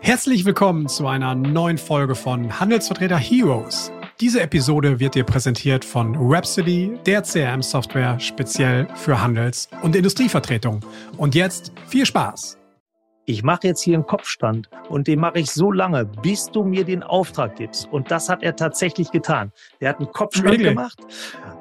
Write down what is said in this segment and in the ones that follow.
Herzlich willkommen zu einer neuen Folge von Handelsvertreter Heroes. Diese Episode wird dir präsentiert von Rhapsody, der CRM-Software speziell für Handels- und Industrievertretung. Und jetzt viel Spaß! ich mache jetzt hier einen Kopfstand und den mache ich so lange, bis du mir den Auftrag gibst. Und das hat er tatsächlich getan. Der hat einen Kopfstand really? gemacht,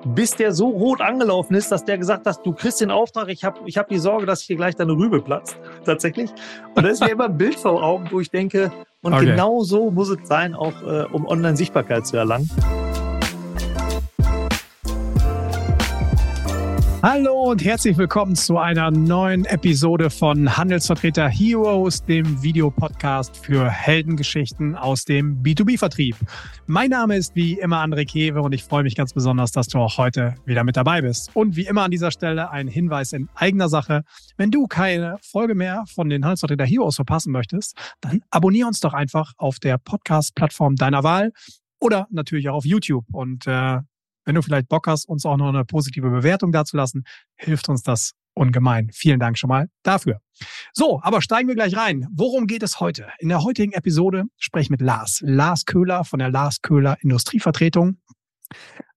bis der so rot angelaufen ist, dass der gesagt hat, du kriegst den Auftrag, ich habe ich hab die Sorge, dass hier gleich deine Rübe platzt. Tatsächlich. Und da ist mir immer ein Bild vor Augen, wo ich denke, und okay. genau so muss es sein, auch äh, um Online-Sichtbarkeit zu erlangen. Hallo und herzlich willkommen zu einer neuen Episode von Handelsvertreter Heroes, dem Videopodcast für Heldengeschichten aus dem B2B-Vertrieb. Mein Name ist wie immer André Kewe und ich freue mich ganz besonders, dass du auch heute wieder mit dabei bist. Und wie immer an dieser Stelle ein Hinweis in eigener Sache. Wenn du keine Folge mehr von den Handelsvertreter Heroes verpassen möchtest, dann abonniere uns doch einfach auf der Podcast-Plattform deiner Wahl oder natürlich auch auf YouTube. Und äh, wenn du vielleicht Bock hast, uns auch noch eine positive Bewertung dazulassen, hilft uns das ungemein. Vielen Dank schon mal dafür. So, aber steigen wir gleich rein. Worum geht es heute? In der heutigen Episode spreche ich mit Lars. Lars Köhler von der Lars Köhler Industrievertretung.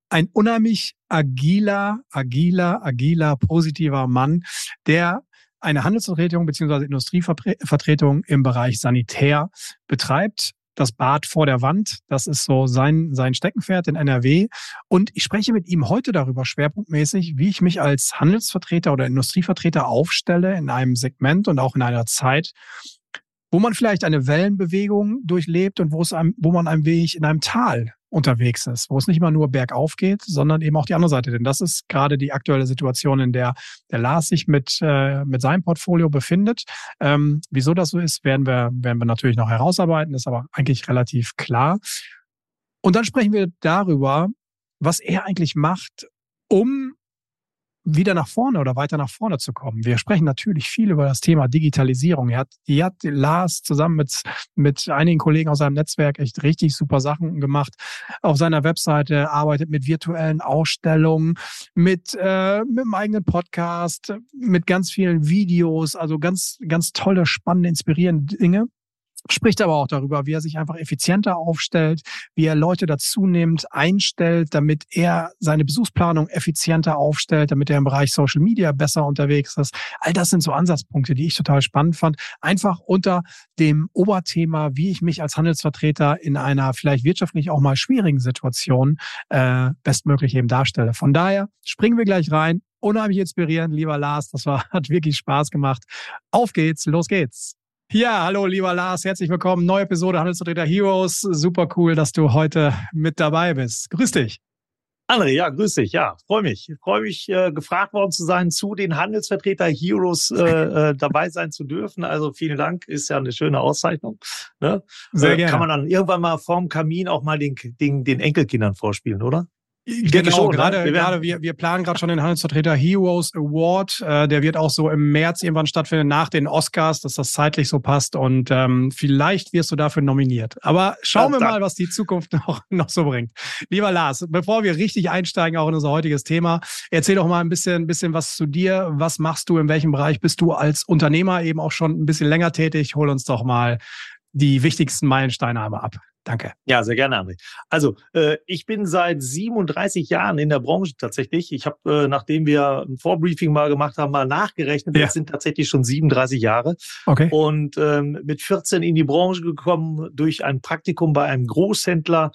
Ein unheimlich agiler, agiler, agiler, positiver Mann, der eine Handelsvertretung beziehungsweise Industrievertretung im Bereich Sanitär betreibt das Bad vor der Wand. Das ist so sein, sein Steckenpferd in NRW. Und ich spreche mit ihm heute darüber schwerpunktmäßig, wie ich mich als Handelsvertreter oder Industrievertreter aufstelle in einem Segment und auch in einer Zeit, wo man vielleicht eine Wellenbewegung durchlebt und wo es einem, wo man ein wenig in einem Tal unterwegs ist, wo es nicht immer nur bergauf geht, sondern eben auch die andere Seite. Denn das ist gerade die aktuelle Situation, in der der Lars sich mit, äh, mit seinem Portfolio befindet. Ähm, wieso das so ist, werden wir, werden wir natürlich noch herausarbeiten, ist aber eigentlich relativ klar. Und dann sprechen wir darüber, was er eigentlich macht, um wieder nach vorne oder weiter nach vorne zu kommen. Wir sprechen natürlich viel über das Thema Digitalisierung. Er hat, die hat Lars zusammen mit, mit einigen Kollegen aus seinem Netzwerk echt richtig super Sachen gemacht. Auf seiner Webseite arbeitet mit virtuellen Ausstellungen, mit, äh, mit einem eigenen Podcast, mit ganz vielen Videos, also ganz, ganz tolle, spannende, inspirierende Dinge spricht aber auch darüber, wie er sich einfach effizienter aufstellt, wie er Leute dazu nimmt, einstellt, damit er seine Besuchsplanung effizienter aufstellt, damit er im Bereich Social Media besser unterwegs ist. All das sind so Ansatzpunkte, die ich total spannend fand. Einfach unter dem Oberthema, wie ich mich als Handelsvertreter in einer vielleicht wirtschaftlich auch mal schwierigen Situation äh, bestmöglich eben darstelle. Von daher springen wir gleich rein. Unheimlich inspirierend, lieber Lars. Das war, hat wirklich Spaß gemacht. Auf geht's, los geht's. Ja, hallo lieber Lars, herzlich willkommen. Neue Episode Handelsvertreter Heroes. Super cool, dass du heute mit dabei bist. Grüß dich. André, ja, grüß dich. Ja, freue mich. Freue mich, äh, gefragt worden zu sein, zu den Handelsvertreter Heroes äh, äh, dabei sein zu dürfen. Also vielen Dank, ist ja eine schöne Auszeichnung. Ne? Sehr äh, gerne. Kann man dann irgendwann mal vorm Kamin auch mal den, den, den Enkelkindern vorspielen, oder? Genau, schon, ne? gerade, ne? wir, gerade wir, wir planen gerade schon den Handelsvertreter Heroes Award. Äh, der wird auch so im März irgendwann stattfinden, nach den Oscars, dass das zeitlich so passt. Und ähm, vielleicht wirst du dafür nominiert. Aber schauen wir mal, was die Zukunft noch, noch so bringt. Lieber Lars, bevor wir richtig einsteigen, auch in unser heutiges Thema, erzähl doch mal ein bisschen, ein bisschen was zu dir. Was machst du? In welchem Bereich bist du als Unternehmer eben auch schon ein bisschen länger tätig? Hol uns doch mal die wichtigsten Meilensteine einmal ab. Danke. Ja, sehr gerne, André. Also, äh, ich bin seit 37 Jahren in der Branche tatsächlich. Ich habe, äh, nachdem wir ein Vorbriefing mal gemacht haben, mal nachgerechnet. Ja. Das sind tatsächlich schon 37 Jahre. Okay. Und ähm, mit 14 in die Branche gekommen durch ein Praktikum bei einem Großhändler.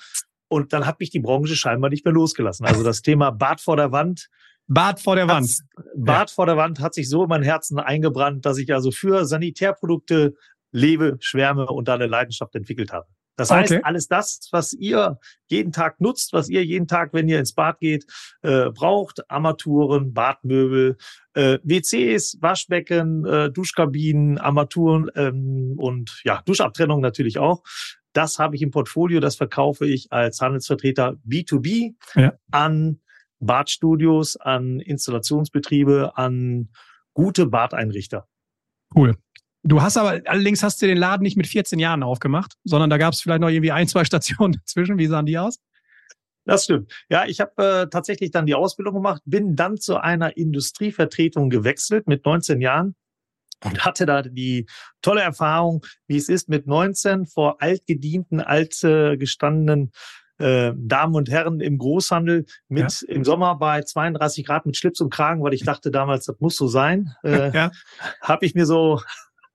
Und dann hat mich die Branche scheinbar nicht mehr losgelassen. Also das Thema Bad vor der Wand. Bad vor der Wand. Bad ja. vor der Wand hat sich so in mein Herzen eingebrannt, dass ich also für Sanitärprodukte lebe, schwärme und da eine Leidenschaft entwickelt habe. Das heißt, okay. alles das, was ihr jeden Tag nutzt, was ihr jeden Tag, wenn ihr ins Bad geht, äh, braucht, Armaturen, Badmöbel, äh, WCs, Waschbecken, äh, Duschkabinen, Armaturen ähm, und ja, Duschabtrennung natürlich auch. Das habe ich im Portfolio, das verkaufe ich als Handelsvertreter B2B ja. an Badstudios, an Installationsbetriebe, an gute Badeinrichter. Cool. Du hast aber, allerdings hast du den Laden nicht mit 14 Jahren aufgemacht, sondern da gab es vielleicht noch irgendwie ein, zwei Stationen dazwischen. Wie sahen die aus? Das stimmt. Ja, ich habe äh, tatsächlich dann die Ausbildung gemacht, bin dann zu einer Industrievertretung gewechselt mit 19 Jahren und hatte da die tolle Erfahrung, wie es ist, mit 19 vor altgedienten, altgestandenen äh, Damen und Herren im Großhandel mit ja. im Sommer bei 32 Grad mit Schlips und Kragen, weil ich dachte damals, das muss so sein, äh, ja. habe ich mir so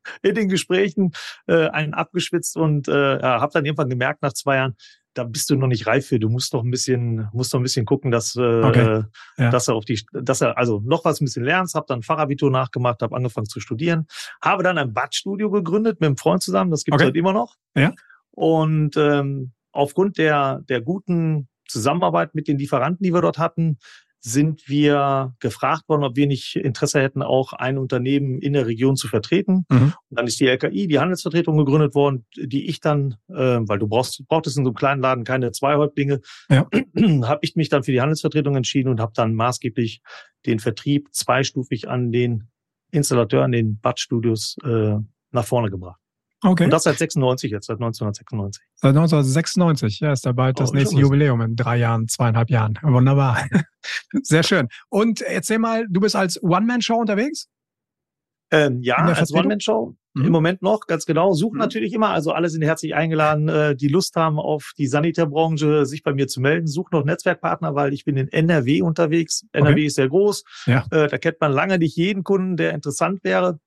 in den Gesprächen äh, einen abgeschwitzt und äh, habe dann irgendwann gemerkt nach zwei Jahren, da bist du noch nicht reif für. Du musst doch ein bisschen, musst doch ein bisschen gucken, dass, äh, okay. ja. dass er auf die, dass er also noch was ein bisschen lernst. Hab dann Fachabitur nachgemacht, habe angefangen zu studieren, habe dann ein Badstudio gegründet mit einem Freund zusammen. Das gibt es okay. heute immer noch. Ja. Und ähm, aufgrund der der guten Zusammenarbeit mit den Lieferanten, die wir dort hatten, sind wir gefragt worden, ob wir nicht Interesse hätten, auch ein Unternehmen in der Region zu vertreten. Mhm. Und dann ist die LKI, die Handelsvertretung, gegründet worden, die ich dann, äh, weil du brauchst, brauchtest in so einem kleinen Laden keine zwei Häuptlinge, ja. habe ich mich dann für die Handelsvertretung entschieden und habe dann maßgeblich den Vertrieb zweistufig an den Installateur, an den Badstudios äh, nach vorne gebracht. Okay. Und das seit 96 jetzt, seit 1996. Seit 1996, ja, ist dabei das oh, nächste Jubiläum in drei Jahren, zweieinhalb Jahren. Wunderbar. Sehr schön. Und erzähl mal, du bist als One-Man-Show unterwegs? Ähm, ja, als One-Man-Show. Mhm. Im Moment noch, ganz genau. Suchen mhm. natürlich immer, also alle sind herzlich eingeladen, äh, die Lust haben, auf die Sanitärbranche sich bei mir zu melden. Such noch Netzwerkpartner, weil ich bin in NRW unterwegs. NRW okay. ist sehr groß. Ja. Äh, da kennt man lange nicht jeden Kunden, der interessant wäre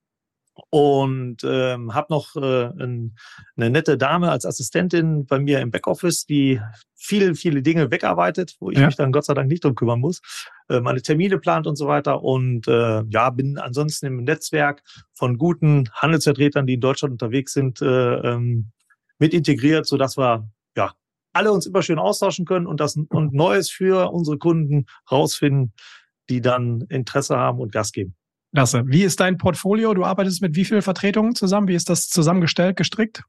und ähm, habe noch äh, ein, eine nette Dame als Assistentin bei mir im Backoffice, die viele, viele Dinge wegarbeitet, wo ich ja. mich dann Gott sei Dank nicht drum kümmern muss, äh, meine Termine plant und so weiter. Und äh, ja, bin ansonsten im Netzwerk von guten Handelsvertretern, die in Deutschland unterwegs sind, äh, ähm, mit integriert, so dass wir ja alle uns immer schön austauschen können und das und Neues für unsere Kunden rausfinden, die dann Interesse haben und Gas geben. Klasse. Wie ist dein Portfolio? Du arbeitest mit wie vielen Vertretungen zusammen? Wie ist das zusammengestellt, gestrickt?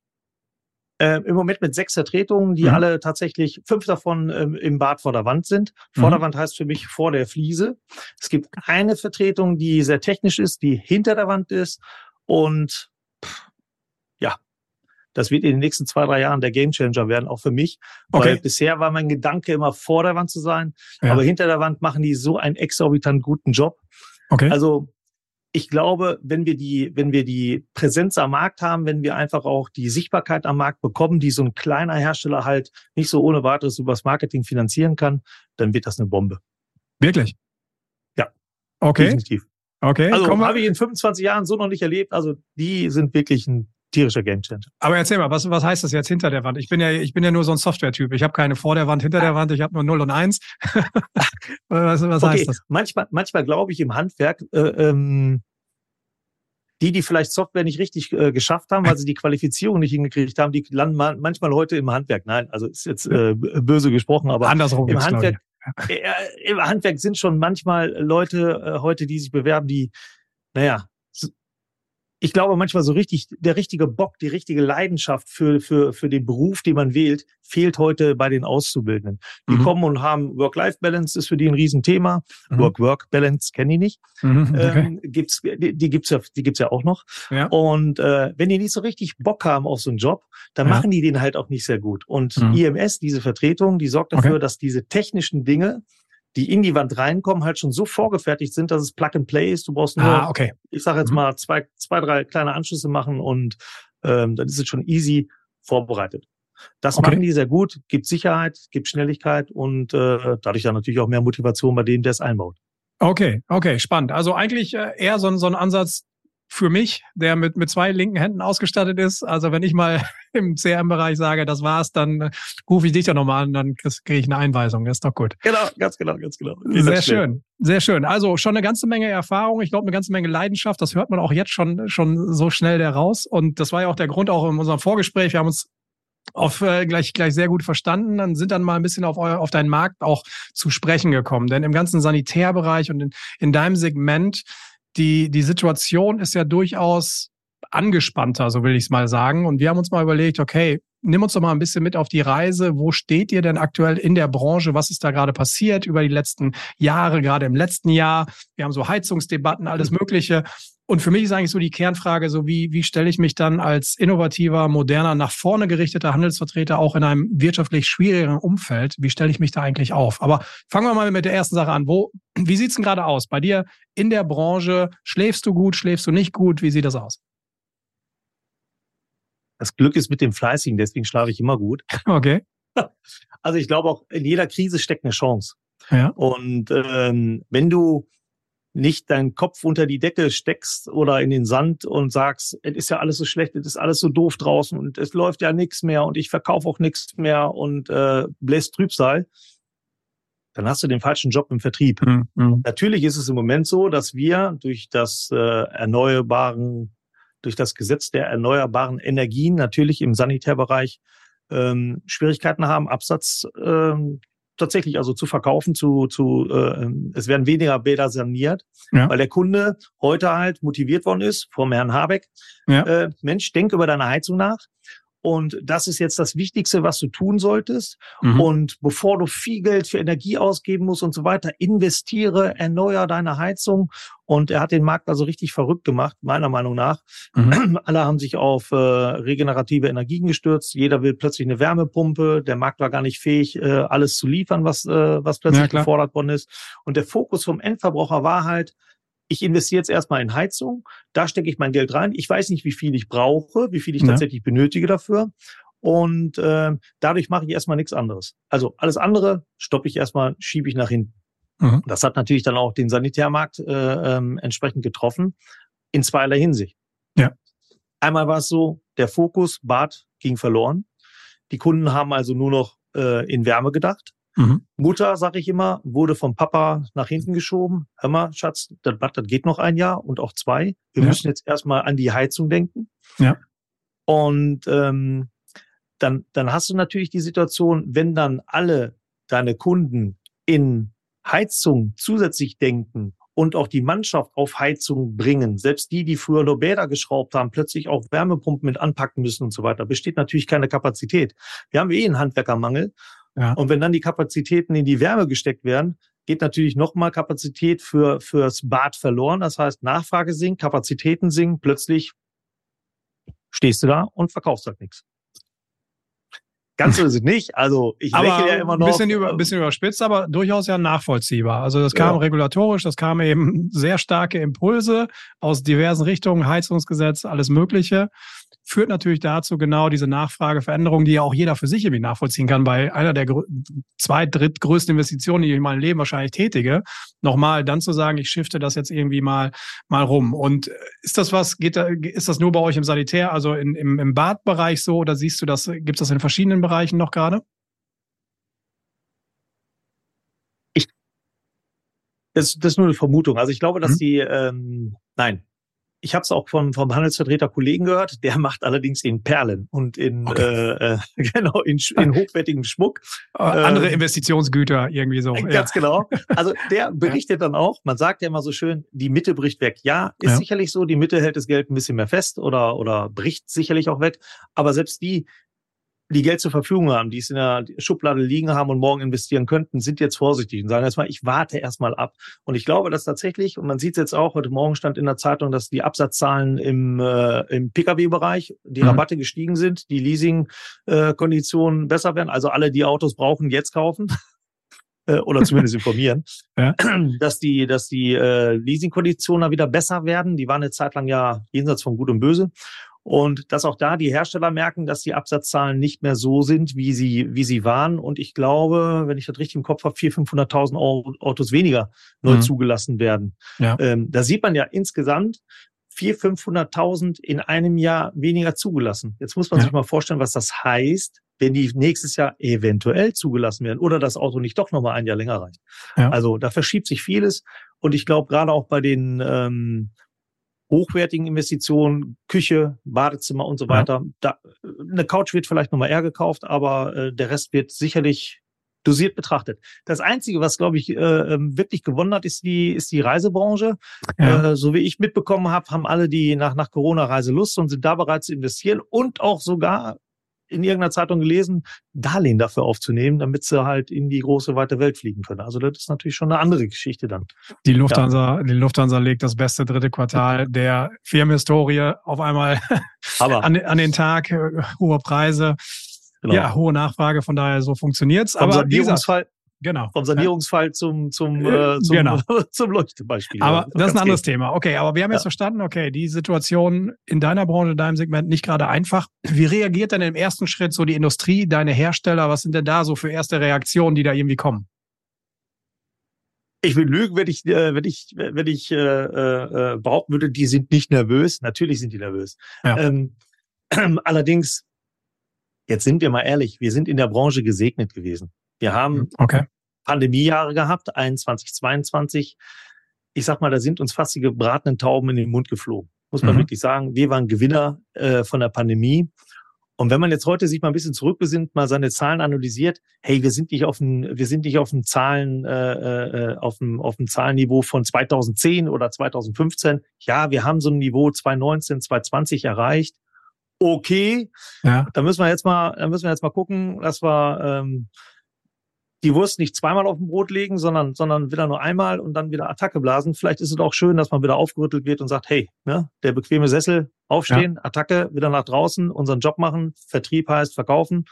Äh, Im Moment mit sechs Vertretungen, die mhm. alle tatsächlich, fünf davon ähm, im Bad vor der Wand sind. Vor mhm. der Wand heißt für mich vor der Fliese. Es gibt eine Vertretung, die sehr technisch ist, die hinter der Wand ist. Und ja, das wird in den nächsten zwei, drei Jahren der Gamechanger werden, auch für mich. Okay. Weil bisher war mein Gedanke immer vor der Wand zu sein. Ja. Aber hinter der Wand machen die so einen exorbitant guten Job. Okay. Also ich glaube, wenn wir die, wenn wir die Präsenz am Markt haben, wenn wir einfach auch die Sichtbarkeit am Markt bekommen, die so ein kleiner Hersteller halt nicht so ohne weiteres übers Marketing finanzieren kann, dann wird das eine Bombe. Wirklich? Ja. Okay. Definitiv. Okay. Also habe ich in 25 Jahren so noch nicht erlebt. Also die sind wirklich ein tierischer Gamechanger. Aber erzähl mal, was, was heißt das jetzt hinter der Wand? Ich bin ja, ich bin ja nur so ein Software-Typ. Ich habe keine vor der Wand, hinter der Wand. Ich habe nur 0 und 1. was was okay. heißt das? Manchmal, manchmal glaube ich im Handwerk, äh, ähm, die, die vielleicht Software nicht richtig äh, geschafft haben, weil sie die Qualifizierung nicht hingekriegt haben, die landen manchmal heute im Handwerk. Nein, also ist jetzt äh, böse gesprochen, aber Andersrum im Handwerk, äh, im Handwerk sind schon manchmal Leute äh, heute, die sich bewerben, die, naja, ich glaube manchmal so richtig, der richtige Bock, die richtige Leidenschaft für, für, für den Beruf, den man wählt, fehlt heute bei den Auszubildenden. Die mhm. kommen und haben Work-Life-Balance, ist für die ein Riesenthema. Mhm. Work-Work-Balance kenne ich nicht. Mhm, okay. ähm, gibt's, die, die gibt's ja, die gibt's ja auch noch. Ja. Und äh, wenn die nicht so richtig Bock haben auf so einen Job, dann ja. machen die den halt auch nicht sehr gut. Und mhm. IMS, diese Vertretung, die sorgt dafür, okay. dass diese technischen Dinge die in die Wand reinkommen, halt schon so vorgefertigt sind, dass es Plug and Play ist. Du brauchst nur, ah, okay. ich sage jetzt mhm. mal, zwei, zwei, drei kleine Anschlüsse machen und ähm, dann ist es schon easy vorbereitet. Das okay. machen die sehr gut, gibt Sicherheit, gibt Schnelligkeit und äh, dadurch dann natürlich auch mehr Motivation bei denen, der es einbaut. Okay, okay, spannend. Also eigentlich äh, eher so, so ein Ansatz, für mich, der mit, mit zwei linken Händen ausgestattet ist. Also wenn ich mal im CRM-Bereich sage, das war's, dann äh, rufe ich dich ja nochmal an, dann kriege ich eine Einweisung. Das ist doch gut. Genau, ganz genau, ganz genau. Wie sehr schön, sehr schön. Also schon eine ganze Menge Erfahrung, ich glaube eine ganze Menge Leidenschaft. Das hört man auch jetzt schon, schon so schnell heraus. Und das war ja auch der Grund auch in unserem Vorgespräch. Wir haben uns auf äh, gleich gleich sehr gut verstanden, dann sind dann mal ein bisschen auf euer, auf deinen Markt auch zu sprechen gekommen. Denn im ganzen Sanitärbereich und in, in deinem Segment die, die Situation ist ja durchaus angespannter, so will ich es mal sagen. Und wir haben uns mal überlegt, okay, nimm uns doch mal ein bisschen mit auf die Reise. Wo steht ihr denn aktuell in der Branche? Was ist da gerade passiert über die letzten Jahre, gerade im letzten Jahr? Wir haben so Heizungsdebatten, alles Mögliche. Und für mich ist eigentlich so die Kernfrage, so wie, wie stelle ich mich dann als innovativer, moderner, nach vorne gerichteter Handelsvertreter auch in einem wirtschaftlich schwierigeren Umfeld, wie stelle ich mich da eigentlich auf? Aber fangen wir mal mit der ersten Sache an. Wo, wie sieht's denn gerade aus? Bei dir in der Branche, schläfst du gut, schläfst du nicht gut? Wie sieht das aus? Das Glück ist mit dem Fleißigen, deswegen schlafe ich immer gut. Okay. Also ich glaube auch, in jeder Krise steckt eine Chance. Ja. Und ähm, wenn du nicht deinen Kopf unter die Decke steckst oder in den Sand und sagst, es ist ja alles so schlecht, es ist alles so doof draußen und es läuft ja nichts mehr und ich verkaufe auch nichts mehr und äh, bläst Trübsal, dann hast du den falschen Job im Vertrieb. Mhm. Natürlich ist es im Moment so, dass wir durch das äh, erneuerbaren, durch das Gesetz der erneuerbaren Energien natürlich im Sanitärbereich ähm, Schwierigkeiten haben, Absatz ähm, tatsächlich also zu verkaufen, zu, zu äh, es werden weniger Bäder saniert, ja. weil der Kunde heute halt motiviert worden ist vom Herrn Habeck. Ja. Äh, Mensch, denk über deine Heizung nach. Und das ist jetzt das Wichtigste, was du tun solltest. Mhm. Und bevor du viel Geld für Energie ausgeben musst und so weiter, investiere, erneuer deine Heizung. Und er hat den Markt also richtig verrückt gemacht, meiner Meinung nach. Mhm. Alle haben sich auf äh, regenerative Energien gestürzt. Jeder will plötzlich eine Wärmepumpe. Der Markt war gar nicht fähig, äh, alles zu liefern, was, äh, was plötzlich ja, gefordert worden ist. Und der Fokus vom Endverbraucher war halt, ich investiere jetzt erstmal in Heizung, da stecke ich mein Geld rein. Ich weiß nicht, wie viel ich brauche, wie viel ich ja. tatsächlich benötige dafür. Und äh, dadurch mache ich erstmal nichts anderes. Also alles andere stoppe ich erstmal, schiebe ich nach hinten. Mhm. Das hat natürlich dann auch den Sanitärmarkt äh, ähm, entsprechend getroffen, in zweierlei Hinsicht. Ja. Einmal war es so, der Fokus Bad ging verloren. Die Kunden haben also nur noch äh, in Wärme gedacht. Mhm. Mutter, sag ich immer, wurde vom Papa nach hinten geschoben. Hör mal, Schatz, das Bad, das geht noch ein Jahr und auch zwei. Wir ja. müssen jetzt erstmal an die Heizung denken. Ja. Und ähm, dann, dann hast du natürlich die Situation, wenn dann alle deine Kunden in Heizung zusätzlich denken und auch die Mannschaft auf Heizung bringen, selbst die, die früher nur Bäder geschraubt haben, plötzlich auch Wärmepumpen mit anpacken müssen und so weiter, besteht natürlich keine Kapazität. Wir haben eh einen Handwerkermangel ja. Und wenn dann die Kapazitäten in die Wärme gesteckt werden, geht natürlich nochmal Kapazität für, fürs Bad verloren. Das heißt, Nachfrage sinkt, Kapazitäten sinken, plötzlich stehst du da und verkaufst halt nichts. Ganz so ist es nicht. Also ich aber lächle ja immer noch. Ein bisschen, über, bisschen überspitzt, aber durchaus ja nachvollziehbar. Also das kam ja. regulatorisch, das kam eben sehr starke Impulse aus diversen Richtungen, Heizungsgesetz, alles Mögliche führt natürlich dazu genau diese Nachfrageveränderung, die ja auch jeder für sich irgendwie nachvollziehen kann, bei einer der zweit-, drittgrößten Investitionen, die ich in meinem Leben wahrscheinlich tätige, nochmal dann zu sagen, ich shifte das jetzt irgendwie mal, mal rum. Und ist das was, geht da, ist das nur bei euch im Sanitär, also in, im, im Badbereich so, oder siehst du das, gibt es das in verschiedenen Bereichen noch gerade? Ich, das, das ist nur eine Vermutung. Also ich glaube, dass mhm. die, ähm, nein, ich habe es auch vom, vom Handelsvertreter Kollegen gehört, der macht allerdings in Perlen und in okay. äh, äh genau in, in hochwertigem Schmuck. Andere ähm, Investitionsgüter irgendwie so. Ganz ja. genau. Also der berichtet dann auch, man sagt ja immer so schön, die Mitte bricht weg. Ja, ist ja. sicherlich so, die Mitte hält das Geld ein bisschen mehr fest oder, oder bricht sicherlich auch weg. Aber selbst die, die Geld zur Verfügung haben, die es in der Schublade liegen haben und morgen investieren könnten, sind jetzt vorsichtig und sagen erstmal, ich warte erstmal ab. Und ich glaube, dass tatsächlich, und man sieht es jetzt auch, heute Morgen stand in der Zeitung, dass die Absatzzahlen im, äh, im Pkw-Bereich, die mhm. Rabatte gestiegen sind, die Leasing-Konditionen äh, besser werden. Also alle, die Autos brauchen, jetzt kaufen äh, oder zumindest informieren, ja. dass die, dass die äh, Leasing-Konditionen wieder besser werden. Die waren eine Zeit lang ja jenseits von Gut und Böse. Und dass auch da die Hersteller merken, dass die Absatzzahlen nicht mehr so sind, wie sie, wie sie waren. Und ich glaube, wenn ich das richtig im Kopf habe, 400.000, 500.000 Autos weniger neu mhm. zugelassen werden. Ja. Ähm, da sieht man ja insgesamt 400.000, 500.000 in einem Jahr weniger zugelassen. Jetzt muss man ja. sich mal vorstellen, was das heißt, wenn die nächstes Jahr eventuell zugelassen werden oder das Auto nicht doch nochmal ein Jahr länger reicht. Ja. Also da verschiebt sich vieles. Und ich glaube, gerade auch bei den ähm, hochwertigen Investitionen, Küche, Badezimmer und so weiter. Ja. Da, eine Couch wird vielleicht nochmal eher gekauft, aber äh, der Rest wird sicherlich dosiert betrachtet. Das Einzige, was, glaube ich, äh, ähm, wirklich gewonnen hat, ist die, ist die Reisebranche. Ja. Äh, so wie ich mitbekommen habe, haben alle die nach, nach Corona Reiselust und sind da bereit zu investieren und auch sogar in irgendeiner Zeitung gelesen, Darlehen dafür aufzunehmen, damit sie halt in die große weite Welt fliegen können. Also das ist natürlich schon eine andere Geschichte dann. Die Lufthansa, ja. die Lufthansa legt das beste dritte Quartal der Firmenhistorie auf einmal an, an, den Tag, äh, hohe Preise. Genau. Ja, hohe Nachfrage, von daher so funktioniert's. Aber Sanierungsfall, Genau. Vom Sanierungsfall zum, zum, äh, zum, genau. zum Leuchtebeispiel. Aber das, das ist ein anderes geht. Thema. Okay, aber wir haben ja. jetzt verstanden, okay, die Situation in deiner Branche, in deinem Segment nicht gerade einfach. Wie reagiert denn im ersten Schritt so die Industrie, deine Hersteller? Was sind denn da so für erste Reaktionen, die da irgendwie kommen? Ich will lügen, wenn ich, äh, wenn ich, wenn ich äh, äh, behaupten würde, die sind nicht nervös. Natürlich sind die nervös. Ja. Ähm, allerdings Jetzt sind wir mal ehrlich, wir sind in der Branche gesegnet gewesen. Wir haben hm, okay. Pandemiejahre gehabt, 21, 22. Ich sag mal, da sind uns fast die gebratenen Tauben in den Mund geflogen. Muss man mhm. wirklich sagen. Wir waren Gewinner äh, von der Pandemie. Und wenn man jetzt heute sich mal ein bisschen zurückbesinnt, mal seine Zahlen analysiert, hey, wir sind nicht auf dem, wir sind nicht auf dem Zahlen, äh, äh, auf dem, auf dem Zahlenniveau von 2010 oder 2015. Ja, wir haben so ein Niveau 2019, 2020 erreicht okay. Ja. Da müssen wir jetzt mal, da müssen wir jetzt mal gucken, dass wir ähm, die Wurst nicht zweimal auf dem Brot legen, sondern, sondern wieder nur einmal und dann wieder Attacke blasen. Vielleicht ist es auch schön, dass man wieder aufgerüttelt wird und sagt, hey, ne, der bequeme Sessel, aufstehen, ja. Attacke, wieder nach draußen, unseren Job machen. Vertrieb heißt verkaufen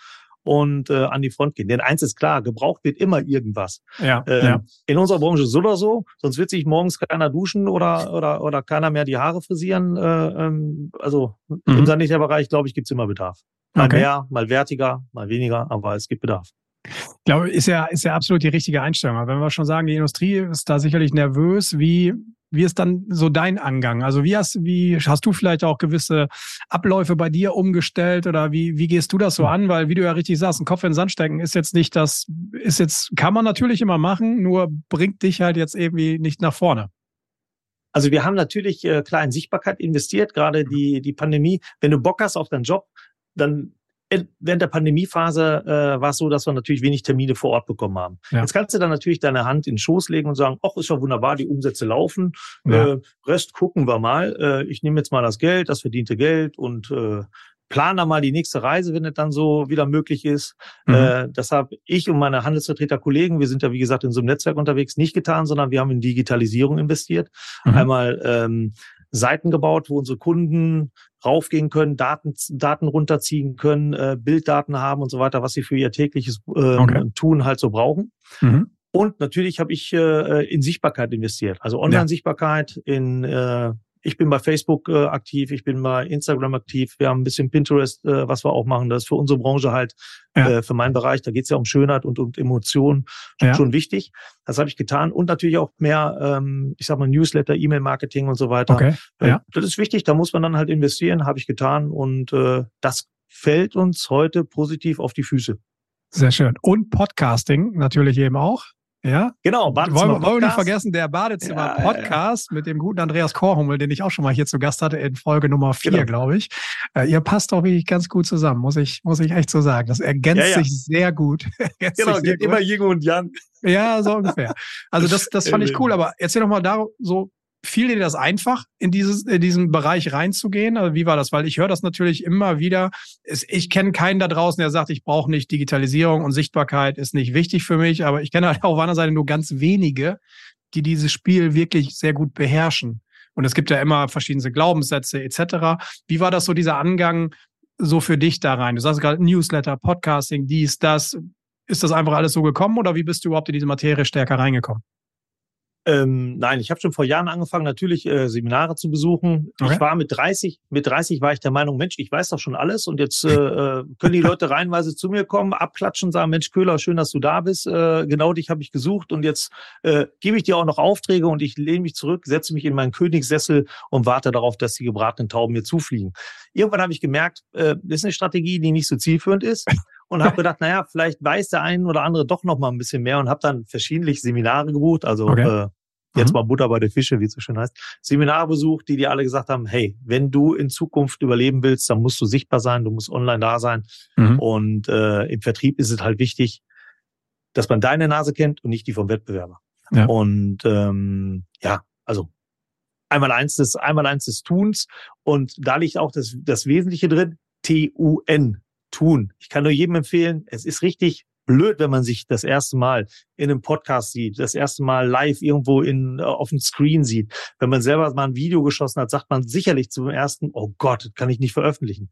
und äh, an die Front gehen. Denn eins ist klar, gebraucht wird immer irgendwas. Ja, äh, ja. In unserer Branche so oder so, sonst wird sich morgens keiner duschen oder oder oder keiner mehr die Haare frisieren. Äh, ähm, also mhm. im Sanitärbereich, glaube ich, gibt's immer Bedarf. Mal okay. mehr, mal wertiger, mal weniger, aber es gibt Bedarf. Ich glaube, ist ja, ist ja absolut die richtige Einstellung. Aber wenn wir schon sagen, die Industrie ist da sicherlich nervös, wie wie ist dann so dein Angang? Also wie hast, wie hast du vielleicht auch gewisse Abläufe bei dir umgestellt oder wie, wie gehst du das so an? Weil, wie du ja richtig sagst, ein Kopf in den Sand stecken ist jetzt nicht das, ist jetzt, kann man natürlich immer machen, nur bringt dich halt jetzt irgendwie nicht nach vorne. Also wir haben natürlich äh, klar in Sichtbarkeit investiert, gerade die, die Pandemie. Wenn du Bock hast auf deinen Job, dann während der Pandemiephase äh, war es so, dass wir natürlich wenig Termine vor Ort bekommen haben. Ja. Jetzt kannst du dann natürlich deine Hand in den Schoß legen und sagen, ach, ist doch wunderbar, die Umsätze laufen. Ja. Äh, Rest gucken wir mal. Äh, ich nehme jetzt mal das Geld, das verdiente Geld und äh, plan da mal die nächste Reise, wenn es dann so wieder möglich ist. Mhm. Äh, das habe ich und meine Handelsvertreter-Kollegen, wir sind ja wie gesagt in so einem Netzwerk unterwegs, nicht getan, sondern wir haben in Digitalisierung investiert. Mhm. Einmal ähm, Seiten gebaut, wo unsere Kunden raufgehen können, Daten, Daten runterziehen können, äh, Bilddaten haben und so weiter, was sie für ihr tägliches äh, okay. Tun halt so brauchen. Mhm. Und natürlich habe ich äh, in Sichtbarkeit investiert, also Online-Sichtbarkeit, in äh, ich bin bei Facebook äh, aktiv, ich bin bei Instagram aktiv, wir haben ein bisschen Pinterest, äh, was wir auch machen. Das ist für unsere Branche halt, ja. äh, für meinen Bereich, da geht es ja um Schönheit und um Emotionen ja. schon wichtig. Das habe ich getan und natürlich auch mehr, ähm, ich sag mal, Newsletter, E-Mail-Marketing und so weiter. Okay. Äh, ja. Das ist wichtig, da muss man dann halt investieren, habe ich getan und äh, das fällt uns heute positiv auf die Füße. Sehr schön. Und Podcasting natürlich eben auch. Ja, genau. Badezimmer wollen, wollen wir nicht vergessen, der Badezimmer-Podcast ja, mit dem guten Andreas Korhummel, den ich auch schon mal hier zu Gast hatte in Folge Nummer vier, genau. glaube ich. Äh, ihr passt doch wirklich ganz gut zusammen, muss ich, muss ich echt so sagen. Das ergänzt sich sehr gut. genau, geht immer Yin und Yang. Ja, so ungefähr. Also das, das fand ich cool, aber erzähl doch mal da so, fiel dir das einfach, in, dieses, in diesen Bereich reinzugehen? Also wie war das? Weil ich höre das natürlich immer wieder. Ich kenne keinen da draußen, der sagt, ich brauche nicht Digitalisierung und Sichtbarkeit ist nicht wichtig für mich. Aber ich kenne halt auf einer Seite nur ganz wenige, die dieses Spiel wirklich sehr gut beherrschen. Und es gibt ja immer verschiedene Glaubenssätze etc. Wie war das so, dieser Angang so für dich da rein? Du sagst gerade Newsletter, Podcasting, dies, das. Ist das einfach alles so gekommen oder wie bist du überhaupt in diese Materie stärker reingekommen? Ähm, nein, ich habe schon vor Jahren angefangen, natürlich äh, Seminare zu besuchen. Okay. Ich war mit 30, mit 30 war ich der Meinung, Mensch, ich weiß doch schon alles und jetzt äh, äh können die Leute reihenweise zu mir kommen, abklatschen, sagen, Mensch, Köhler, schön, dass du da bist. Äh, genau dich habe ich gesucht und jetzt äh, gebe ich dir auch noch Aufträge und ich lehne mich zurück, setze mich in meinen Königssessel und warte darauf, dass die gebratenen Tauben mir zufliegen. Irgendwann habe ich gemerkt, äh, das ist eine Strategie, die nicht so zielführend ist. Und habe gedacht, naja, vielleicht weiß der ein oder andere doch noch mal ein bisschen mehr und habe dann verschiedentlich Seminare gebucht, also okay. äh, jetzt mhm. mal Butter bei der Fische, wie es so schön heißt, Seminare besucht, die dir alle gesagt haben, hey, wenn du in Zukunft überleben willst, dann musst du sichtbar sein, du musst online da sein. Mhm. Und äh, im Vertrieb ist es halt wichtig, dass man deine Nase kennt und nicht die vom Wettbewerber. Ja. Und ähm, ja, also einmal eins des, einmal eins des Tuns. Und da liegt auch das, das Wesentliche drin. T-U-N. Tun. Ich kann nur jedem empfehlen, es ist richtig blöd, wenn man sich das erste Mal in einem Podcast sieht, das erste Mal live irgendwo in, äh, auf dem Screen sieht. Wenn man selber mal ein Video geschossen hat, sagt man sicherlich zum ersten, oh Gott, kann ich nicht veröffentlichen.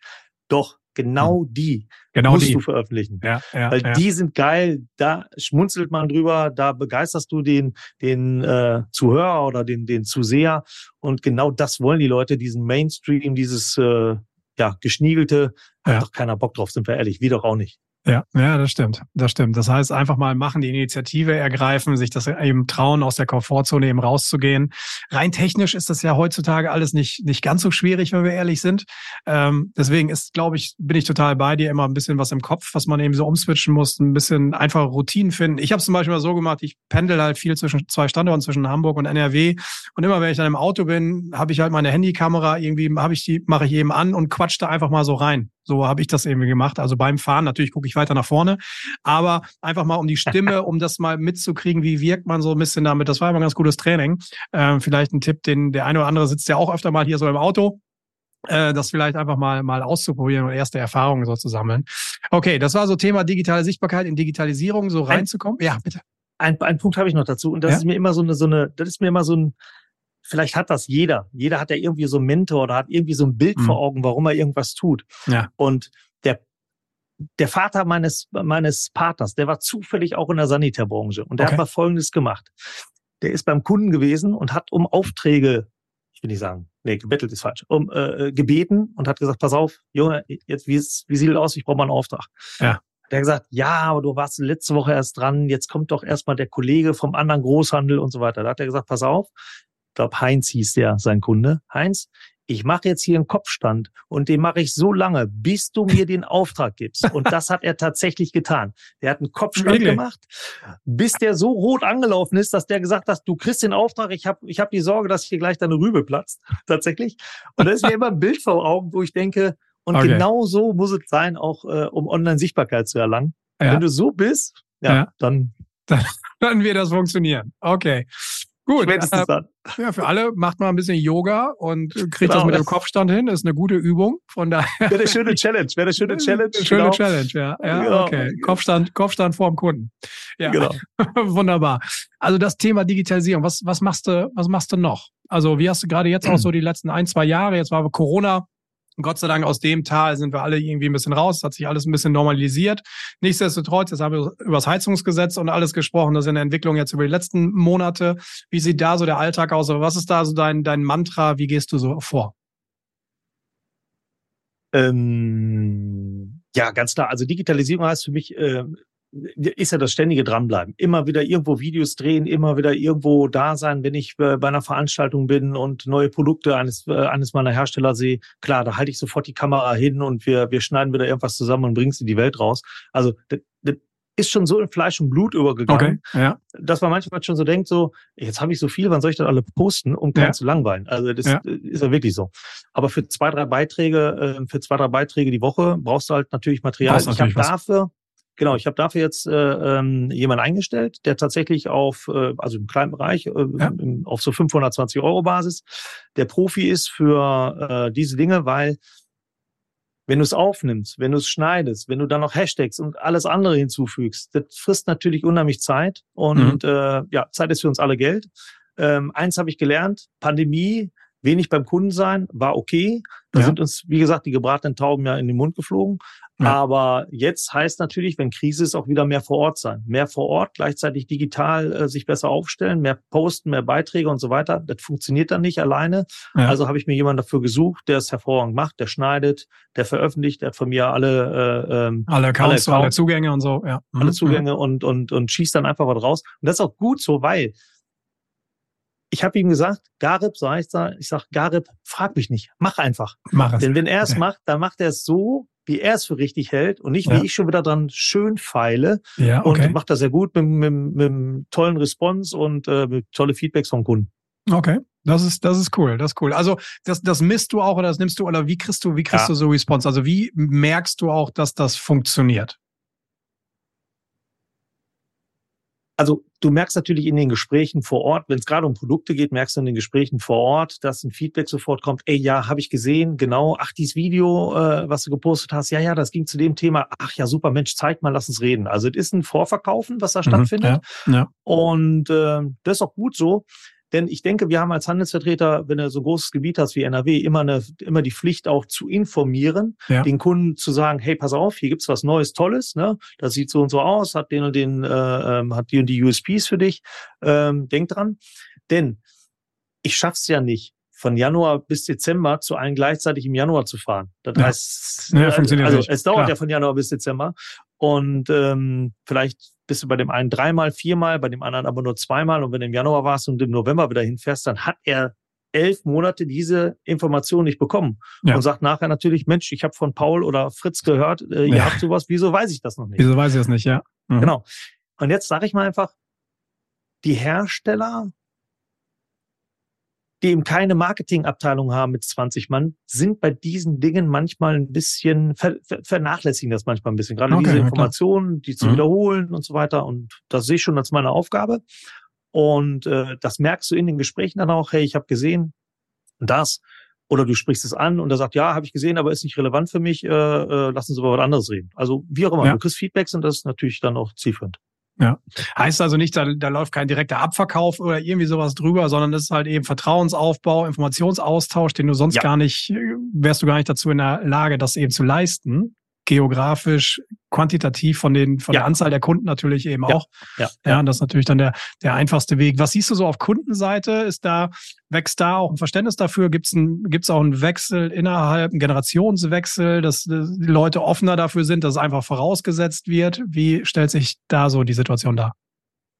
Doch, genau hm. die genau musst die. du veröffentlichen. Ja, ja, Weil ja. die sind geil, da schmunzelt man drüber, da begeisterst du den, den äh, Zuhörer oder den, den Zuseher. Und genau das wollen die Leute, diesen Mainstream, dieses äh, ja, geschniegelte, hat doch keiner Bock drauf, sind wir ehrlich, wie doch auch nicht. Ja, ja, das stimmt. Das stimmt. Das heißt, einfach mal machen, die Initiative ergreifen, sich das eben trauen, aus der Komfortzone eben rauszugehen. Rein technisch ist das ja heutzutage alles nicht, nicht ganz so schwierig, wenn wir ehrlich sind. Ähm, deswegen ist, glaube ich, bin ich total bei dir immer ein bisschen was im Kopf, was man eben so umswitchen muss, ein bisschen einfache Routinen finden. Ich habe zum Beispiel mal so gemacht, ich pendel halt viel zwischen zwei Standorten, zwischen Hamburg und NRW. Und immer wenn ich dann im Auto bin, habe ich halt meine Handykamera, irgendwie habe ich die, mache ich eben an und quatsch da einfach mal so rein. So habe ich das eben gemacht. Also beim Fahren natürlich gucke ich weiter nach vorne, aber einfach mal um die Stimme, um das mal mitzukriegen, wie wirkt man so ein bisschen damit. Das war immer ein ganz gutes Training. Ähm, vielleicht ein Tipp, den der eine oder andere sitzt ja auch öfter mal hier so im Auto äh, das vielleicht einfach mal mal auszuprobieren und erste Erfahrungen so zu sammeln. Okay, das war so Thema digitale Sichtbarkeit in Digitalisierung so reinzukommen. ja, bitte. Ein, ein Punkt habe ich noch dazu und das ja? ist mir immer so eine so eine das ist mir immer so ein vielleicht hat das jeder. Jeder hat ja irgendwie so einen Mentor oder hat irgendwie so ein Bild mhm. vor Augen, warum er irgendwas tut. Ja. Und der, der Vater meines, meines Partners, der war zufällig auch in der Sanitärbranche und der okay. hat mal Folgendes gemacht. Der ist beim Kunden gewesen und hat um Aufträge, ich will nicht sagen, nee, gebettelt ist falsch, um äh, gebeten und hat gesagt, pass auf, Junge, jetzt wie, wie sieht es aus? Ich brauche mal einen Auftrag. Ja. Der hat gesagt, ja, aber du warst letzte Woche erst dran, jetzt kommt doch erstmal der Kollege vom anderen Großhandel und so weiter. Da hat er gesagt, pass auf, glaube Heinz hieß der, sein Kunde. Heinz, ich mache jetzt hier einen Kopfstand und den mache ich so lange, bis du mir den Auftrag gibst. Und das hat er tatsächlich getan. Der hat einen Kopfstand really? gemacht, bis der so rot angelaufen ist, dass der gesagt hat, du kriegst den Auftrag, ich habe ich hab die Sorge, dass hier gleich deine Rübe platzt. Tatsächlich. Und da ist mir immer ein Bild vor Augen, wo ich denke, und okay. genau so muss es sein, auch äh, um Online-Sichtbarkeit zu erlangen. Ja. Wenn du so bist, ja, ja. dann dann, dann wird das funktionieren. Okay. Gut, äh, ja, für alle macht mal ein bisschen Yoga und kriegt genau, das mit dem Kopfstand hin. Das ist eine gute Übung. Von daher. Wäre eine schöne Challenge. Wäre eine schöne Challenge. Schöne genau. Challenge, ja. Ja, genau. okay. Kopfstand, Kopfstand vorm Kunden. Ja, genau. wunderbar. Also das Thema Digitalisierung. Was, was machst du, was machst du noch? Also wie hast du gerade jetzt auch so die letzten ein, zwei Jahre? Jetzt war Corona Gott sei Dank aus dem Tal sind wir alle irgendwie ein bisschen raus, hat sich alles ein bisschen normalisiert. Nichtsdestotrotz, jetzt haben wir über das Heizungsgesetz und alles gesprochen, das ist eine Entwicklung jetzt über die letzten Monate. Wie sieht da so der Alltag aus? was ist da so dein, dein Mantra? Wie gehst du so vor? Ähm, ja, ganz klar. Also Digitalisierung heißt für mich äh, ist ja das ständige Dranbleiben. Immer wieder irgendwo Videos drehen, immer wieder irgendwo da sein, wenn ich äh, bei einer Veranstaltung bin und neue Produkte eines, äh, eines meiner Hersteller sehe. Klar, da halte ich sofort die Kamera hin und wir, wir schneiden wieder irgendwas zusammen und bringen es in die Welt raus. Also das, das ist schon so in Fleisch und Blut übergegangen, okay, ja. dass man manchmal schon so denkt, so, jetzt habe ich so viel, wann soll ich das alle posten, um keinen ja. zu langweilen? Also das ja. ist ja wirklich so. Aber für zwei, drei Beiträge, äh, für zwei, drei Beiträge die Woche brauchst du halt natürlich Material. ich habe dafür Genau, ich habe dafür jetzt äh, ähm, jemanden eingestellt, der tatsächlich auf, äh, also im kleinen Bereich, äh, ja. auf so 520 Euro Basis, der Profi ist für äh, diese Dinge, weil wenn du es aufnimmst, wenn du es schneidest, wenn du dann noch Hashtags und alles andere hinzufügst, das frisst natürlich unheimlich Zeit und mhm. äh, ja, Zeit ist für uns alle Geld. Ähm, eins habe ich gelernt, Pandemie wenig beim Kunden sein, war okay. Da ja. sind uns, wie gesagt, die gebratenen Tauben ja in den Mund geflogen. Ja. Aber jetzt heißt natürlich, wenn Krise ist, auch wieder mehr vor Ort sein. Mehr vor Ort, gleichzeitig digital äh, sich besser aufstellen, mehr posten, mehr Beiträge und so weiter. Das funktioniert dann nicht alleine. Ja. Also habe ich mir jemanden dafür gesucht, der es hervorragend macht, der schneidet, der veröffentlicht, der hat von mir alle äh, ähm, alle, Accounts, alle, Accounts, alle Zugänge und so, ja. Alle mhm. Zugänge mhm. und, und, und schießt dann einfach was raus. Und das ist auch gut so, weil ich habe ihm gesagt, Garib, so heißt er, ich sag, Garib, frag mich nicht, mach einfach. Mach es. Denn wenn er es okay. macht, dann macht er es so, wie er es für richtig hält und nicht, ja. wie ich schon wieder dran schön feile. Ja, okay. Und macht das sehr gut mit, mit, mit einem tollen Response und äh, mit tolle Feedbacks vom Kunden. Okay, das ist das ist cool, das ist cool. Also das das misst du auch oder das nimmst du oder wie kriegst du wie kriegst ja. du so Response? Also wie merkst du auch, dass das funktioniert? Also du merkst natürlich in den Gesprächen vor Ort, wenn es gerade um Produkte geht, merkst du in den Gesprächen vor Ort, dass ein Feedback sofort kommt, ey, ja, habe ich gesehen, genau, ach, dieses Video, äh, was du gepostet hast, ja, ja, das ging zu dem Thema, ach ja, super, Mensch, zeig mal, lass uns reden. Also es ist ein Vorverkaufen, was da mhm, stattfindet. Ja, ja. Und äh, das ist auch gut so. Denn ich denke, wir haben als Handelsvertreter, wenn du so ein großes Gebiet hast wie NRW, immer, eine, immer die Pflicht auch zu informieren, ja. den Kunden zu sagen, hey, pass auf, hier gibt's was Neues, Tolles, ne? Das sieht so und so aus, hat den und den, äh, ähm, hat die und die USPs für dich. Ähm, denk dran. Denn ich schaff's ja nicht, von Januar bis Dezember zu allen gleichzeitig im Januar zu fahren. Das ja. heißt, ja, also nicht. es dauert Klar. ja von Januar bis Dezember. Und ähm, vielleicht bist du bei dem einen dreimal, viermal, bei dem anderen aber nur zweimal. Und wenn du im Januar warst und im November wieder hinfährst, dann hat er elf Monate diese Information nicht bekommen ja. und sagt nachher natürlich, Mensch, ich habe von Paul oder Fritz gehört, äh, ihr ja. habt sowas, wieso weiß ich das noch nicht? Wieso weiß ich das nicht, ja. Mhm. Genau. Und jetzt sage ich mal einfach, die Hersteller die eben keine Marketingabteilung haben mit 20 Mann, sind bei diesen Dingen manchmal ein bisschen, ver, ver, vernachlässigen das manchmal ein bisschen. Gerade okay, diese Informationen, die zu mhm. wiederholen und so weiter. Und das sehe ich schon als meine Aufgabe. Und äh, das merkst du in den Gesprächen dann auch, hey, ich habe gesehen das. Oder du sprichst es an und er sagt, ja, habe ich gesehen, aber ist nicht relevant für mich, äh, äh, lassen Sie über was anderes reden. Also wie auch immer, ja. du kriegst Feedbacks und das ist natürlich dann auch zielführend. Ja. Heißt also nicht, da, da läuft kein direkter Abverkauf oder irgendwie sowas drüber, sondern das ist halt eben Vertrauensaufbau, Informationsaustausch, den du sonst ja. gar nicht, wärst du gar nicht dazu in der Lage, das eben zu leisten geografisch, quantitativ von den von ja. der Anzahl der Kunden natürlich eben ja. auch. Ja. ja, das ist natürlich dann der der einfachste Weg. Was siehst du so auf Kundenseite? Ist da wächst da auch ein Verständnis dafür? Gibt es ein, gibt's auch einen Wechsel innerhalb, einen Generationswechsel, dass, dass die Leute offener dafür sind, dass es einfach vorausgesetzt wird? Wie stellt sich da so die Situation dar?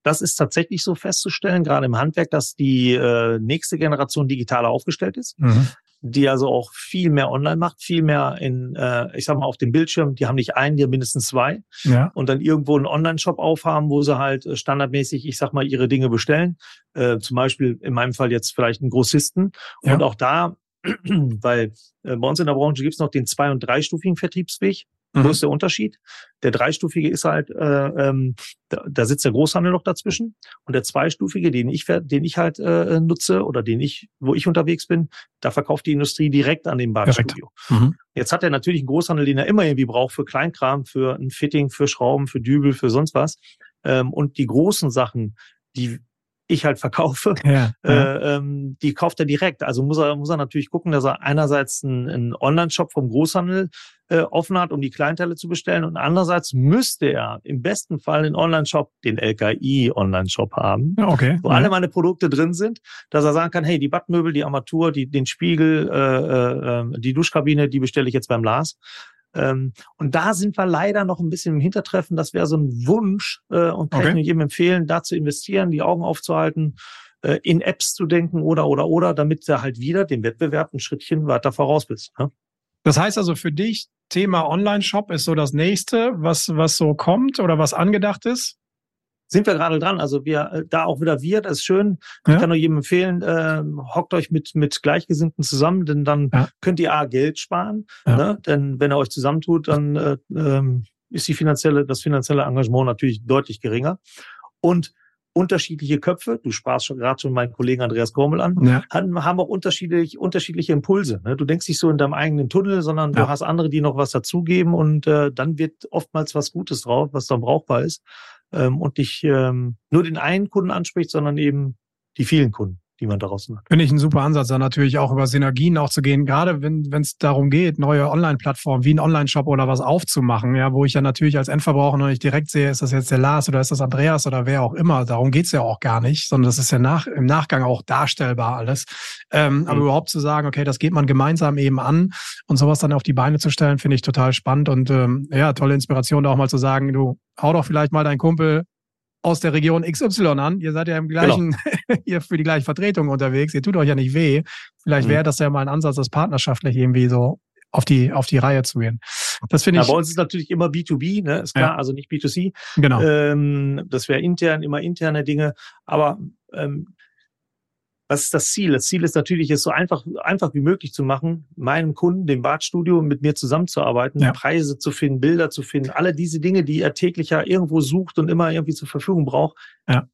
Das ist tatsächlich so festzustellen, gerade im Handwerk, dass die äh, nächste Generation digitaler aufgestellt ist. Mhm die also auch viel mehr online macht, viel mehr in, äh, ich sag mal, auf dem Bildschirm, die haben nicht einen, die haben mindestens zwei. Ja. Und dann irgendwo einen Online-Shop aufhaben, wo sie halt äh, standardmäßig, ich sag mal, ihre Dinge bestellen. Äh, zum Beispiel in meinem Fall jetzt vielleicht einen Grossisten. Ja. Und auch da, weil äh, bei uns in der Branche gibt's noch den zwei- und dreistufigen Vertriebsweg. Mhm. Wo ist der Unterschied? Der dreistufige ist halt, äh, ähm, da, da sitzt der Großhandel noch dazwischen und der zweistufige, den ich, den ich halt äh, nutze oder den ich, wo ich unterwegs bin, da verkauft die Industrie direkt an den Badstudio. Mhm. Jetzt hat er natürlich einen Großhandel, den er immer irgendwie braucht für Kleinkram, für ein Fitting, für Schrauben, für Dübel, für sonst was. Ähm, und die großen Sachen, die ich halt verkaufe, ja. Äh, ähm, die kauft er direkt. Also muss er, muss er natürlich gucken, dass er einerseits einen, einen Online-Shop vom Großhandel äh, offen hat, um die Kleinteile zu bestellen. Und andererseits müsste er im besten Fall den Online-Shop, den LKI-Online-Shop haben, ja, okay. wo ja. alle meine Produkte drin sind, dass er sagen kann, hey, die Badmöbel, die Armatur, die, den Spiegel, äh, äh, ähm, die Duschkabine, die bestelle ich jetzt beim Lars. Ähm, und da sind wir leider noch ein bisschen im Hintertreffen. Das wäre so ein Wunsch äh, und kann okay. ich jedem empfehlen, da zu investieren, die Augen aufzuhalten, äh, in Apps zu denken oder, oder, oder, damit du halt wieder dem Wettbewerb ein Schrittchen weiter voraus bist. Ne? Das heißt also für dich, Thema Online-Shop ist so das nächste, was, was so kommt oder was angedacht ist? Sind wir gerade dran. Also wir, äh, da auch wieder wir, das ist schön. Ja. Ich kann nur jedem empfehlen, äh, hockt euch mit, mit Gleichgesinnten zusammen, denn dann ja. könnt ihr A, Geld sparen. Ja. Ne? Denn wenn ihr euch zusammentut, dann äh, ähm, ist die finanzielle, das finanzielle Engagement natürlich deutlich geringer. Und unterschiedliche Köpfe, du sprachst schon gerade schon meinen Kollegen Andreas Kormel an, ja. haben, haben auch unterschiedlich, unterschiedliche Impulse. Ne? Du denkst nicht so in deinem eigenen Tunnel, sondern ja. du hast andere, die noch was dazugeben und äh, dann wird oftmals was Gutes drauf, was dann brauchbar ist ähm, und nicht ähm, nur den einen Kunden anspricht, sondern eben die vielen Kunden die man daraus macht. Finde ich ein super Ansatz, dann natürlich auch über Synergien auch zu gehen, gerade wenn es darum geht, neue Online-Plattformen wie ein Online-Shop oder was aufzumachen, ja, wo ich ja natürlich als Endverbraucher noch nicht direkt sehe, ist das jetzt der Lars oder ist das Andreas oder wer auch immer. Darum geht's ja auch gar nicht, sondern das ist ja nach, im Nachgang auch darstellbar alles. Ähm, mhm. Aber überhaupt zu sagen, okay, das geht man gemeinsam eben an und sowas dann auf die Beine zu stellen, finde ich total spannend und ähm, ja, tolle Inspiration, da auch mal zu sagen, du hau doch vielleicht mal deinen Kumpel aus der Region XY an. Ihr seid ja im gleichen, genau. ihr für die gleiche Vertretung unterwegs. Ihr tut euch ja nicht weh. Vielleicht mhm. wäre das ja mal ein Ansatz, das partnerschaftlich irgendwie so auf die, auf die Reihe zu gehen. Das finde ich. Ja, bei uns ist natürlich immer B2B, ne? Ist klar, ja. also nicht B2C. Genau. Ähm, das wäre intern, immer interne Dinge. Aber ähm, was ist das Ziel? Das Ziel ist natürlich, es so einfach, einfach wie möglich zu machen, meinem Kunden, dem Badstudio, mit mir zusammenzuarbeiten, ja. Preise zu finden, Bilder zu finden, alle diese Dinge, die er täglich ja irgendwo sucht und immer irgendwie zur Verfügung braucht. Ja.